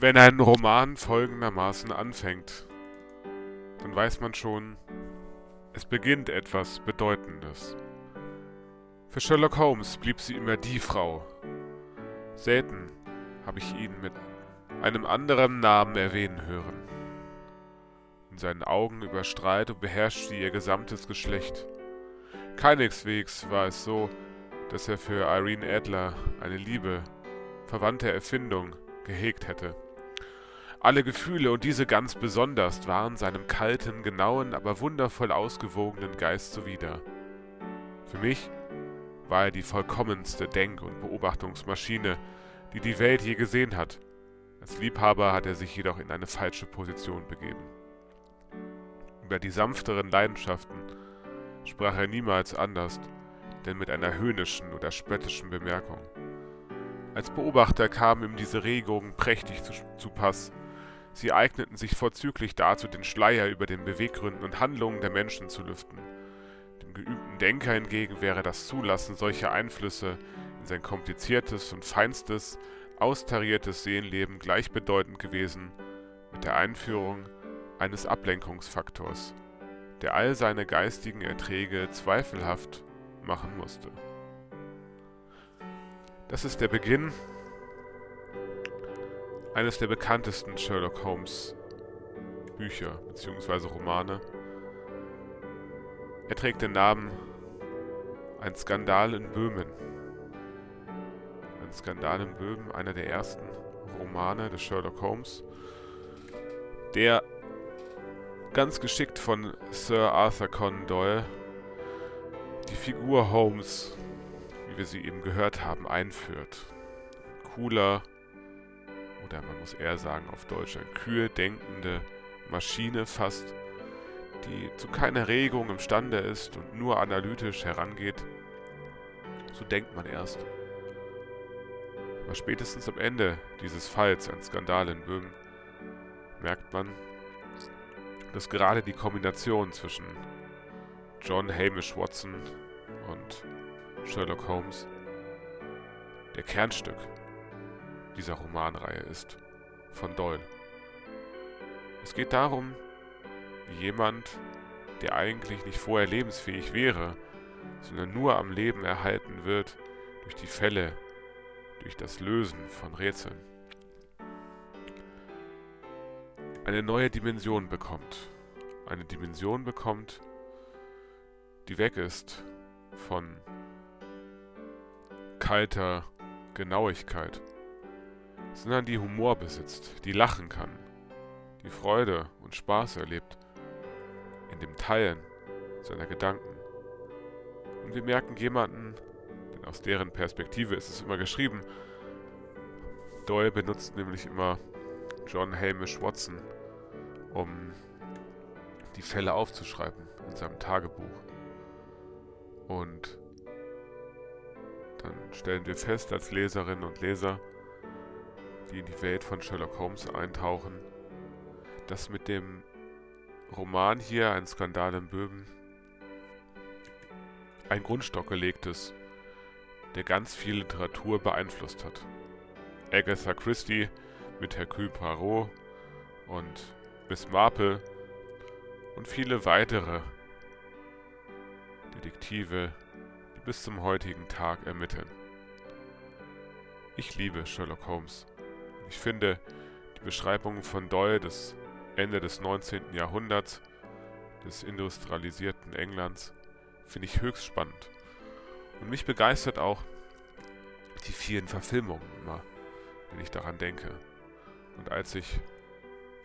Wenn ein Roman folgendermaßen anfängt, dann weiß man schon, es beginnt etwas Bedeutendes. Für Sherlock Holmes blieb sie immer die Frau. Selten habe ich ihn mit einem anderen Namen erwähnen hören. In seinen Augen überstrahlt und beherrscht sie ihr gesamtes Geschlecht. Keineswegs war es so, dass er für Irene Adler eine Liebe, verwandte Erfindung gehegt hätte. Alle Gefühle und diese ganz besonders waren seinem kalten, genauen, aber wundervoll ausgewogenen Geist zuwider. Für mich war er die vollkommenste Denk- und Beobachtungsmaschine, die die Welt je gesehen hat. Als Liebhaber hat er sich jedoch in eine falsche Position begeben. Über die sanfteren Leidenschaften sprach er niemals anders, denn mit einer höhnischen oder spöttischen Bemerkung. Als Beobachter kamen ihm diese Regungen prächtig zu, zu Pass, Sie eigneten sich vorzüglich dazu, den Schleier über den Beweggründen und Handlungen der Menschen zu lüften. Dem geübten Denker hingegen wäre das Zulassen solcher Einflüsse in sein kompliziertes und feinstes, austariertes Seelenleben gleichbedeutend gewesen mit der Einführung eines Ablenkungsfaktors, der all seine geistigen Erträge zweifelhaft machen musste. Das ist der Beginn eines der bekanntesten Sherlock Holmes Bücher bzw. Romane. Er trägt den Namen Ein Skandal in Böhmen. Ein Skandal in Böhmen, einer der ersten Romane des Sherlock Holmes, der ganz geschickt von Sir Arthur Conan Doyle die Figur Holmes, wie wir sie eben gehört haben, einführt. Cooler, oder man muss eher sagen auf Deutsch, eine kühl denkende Maschine fast, die zu keiner Regung imstande ist und nur analytisch herangeht. So denkt man erst. Aber spätestens am Ende dieses Falls, ein Skandal in Böhmen, merkt man, dass gerade die Kombination zwischen John Hamish Watson und Sherlock Holmes der Kernstück dieser Romanreihe ist, von Doyle. Es geht darum, wie jemand, der eigentlich nicht vorher lebensfähig wäre, sondern nur am Leben erhalten wird durch die Fälle, durch das Lösen von Rätseln, eine neue Dimension bekommt. Eine Dimension bekommt, die weg ist von kalter Genauigkeit sondern die Humor besitzt, die lachen kann, die Freude und Spaß erlebt in dem Teilen seiner Gedanken. Und wir merken jemanden, denn aus deren Perspektive ist es immer geschrieben, Doyle benutzt nämlich immer John Hamish Watson, um die Fälle aufzuschreiben in seinem Tagebuch. Und dann stellen wir fest als Leserinnen und Leser, die in die Welt von Sherlock Holmes eintauchen, dass mit dem Roman hier, ein Skandal in Böhmen, ein Grundstock gelegt ist, der ganz viel Literatur beeinflusst hat. Agatha Christie mit Hercule Poirot und Miss Marple und viele weitere Detektive, die bis zum heutigen Tag ermitteln. Ich liebe Sherlock Holmes. Ich finde die Beschreibung von Doyle des Ende des 19. Jahrhunderts, des industrialisierten Englands, finde ich höchst spannend. Und mich begeistert auch die vielen Verfilmungen immer, wenn ich daran denke. Und als ich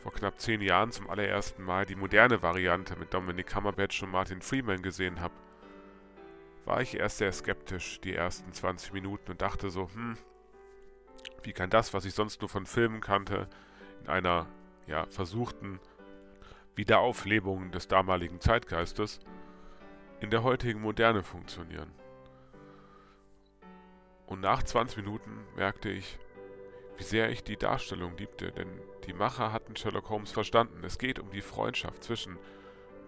vor knapp zehn Jahren zum allerersten Mal die moderne Variante mit Dominic Cumberbatch und Martin Freeman gesehen habe, war ich erst sehr skeptisch die ersten 20 Minuten und dachte so, hm, wie kann das, was ich sonst nur von Filmen kannte, in einer ja, versuchten Wiederauflebung des damaligen Zeitgeistes in der heutigen Moderne funktionieren? Und nach 20 Minuten merkte ich, wie sehr ich die Darstellung liebte, denn die Macher hatten Sherlock Holmes verstanden. Es geht um die Freundschaft zwischen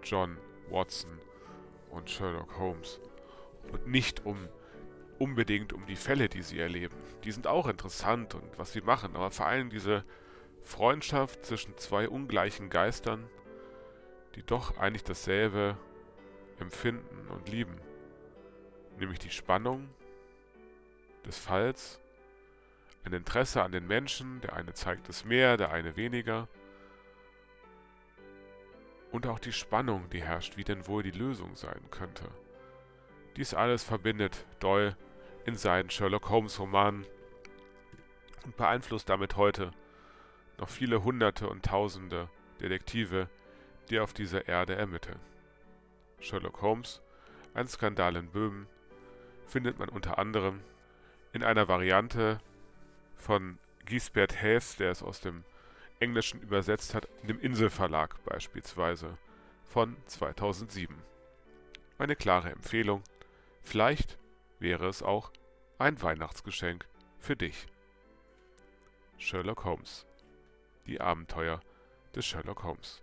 John Watson und Sherlock Holmes und nicht um unbedingt um die Fälle, die sie erleben. Die sind auch interessant und was sie machen, aber vor allem diese Freundschaft zwischen zwei ungleichen Geistern, die doch eigentlich dasselbe empfinden und lieben, nämlich die Spannung des Falls, ein Interesse an den Menschen, der eine zeigt es mehr, der eine weniger, und auch die Spannung, die herrscht, wie denn wohl die Lösung sein könnte. Dies alles verbindet Doyle in seinen Sherlock Holmes Romanen und beeinflusst damit heute noch viele Hunderte und Tausende Detektive, die auf dieser Erde ermitteln. Sherlock Holmes, ein Skandal in Böhmen, findet man unter anderem in einer Variante von Giesbert Hayes, der es aus dem Englischen übersetzt hat, in dem Inselverlag beispielsweise von 2007. Eine klare Empfehlung. Vielleicht wäre es auch ein Weihnachtsgeschenk für dich. Sherlock Holmes. Die Abenteuer des Sherlock Holmes.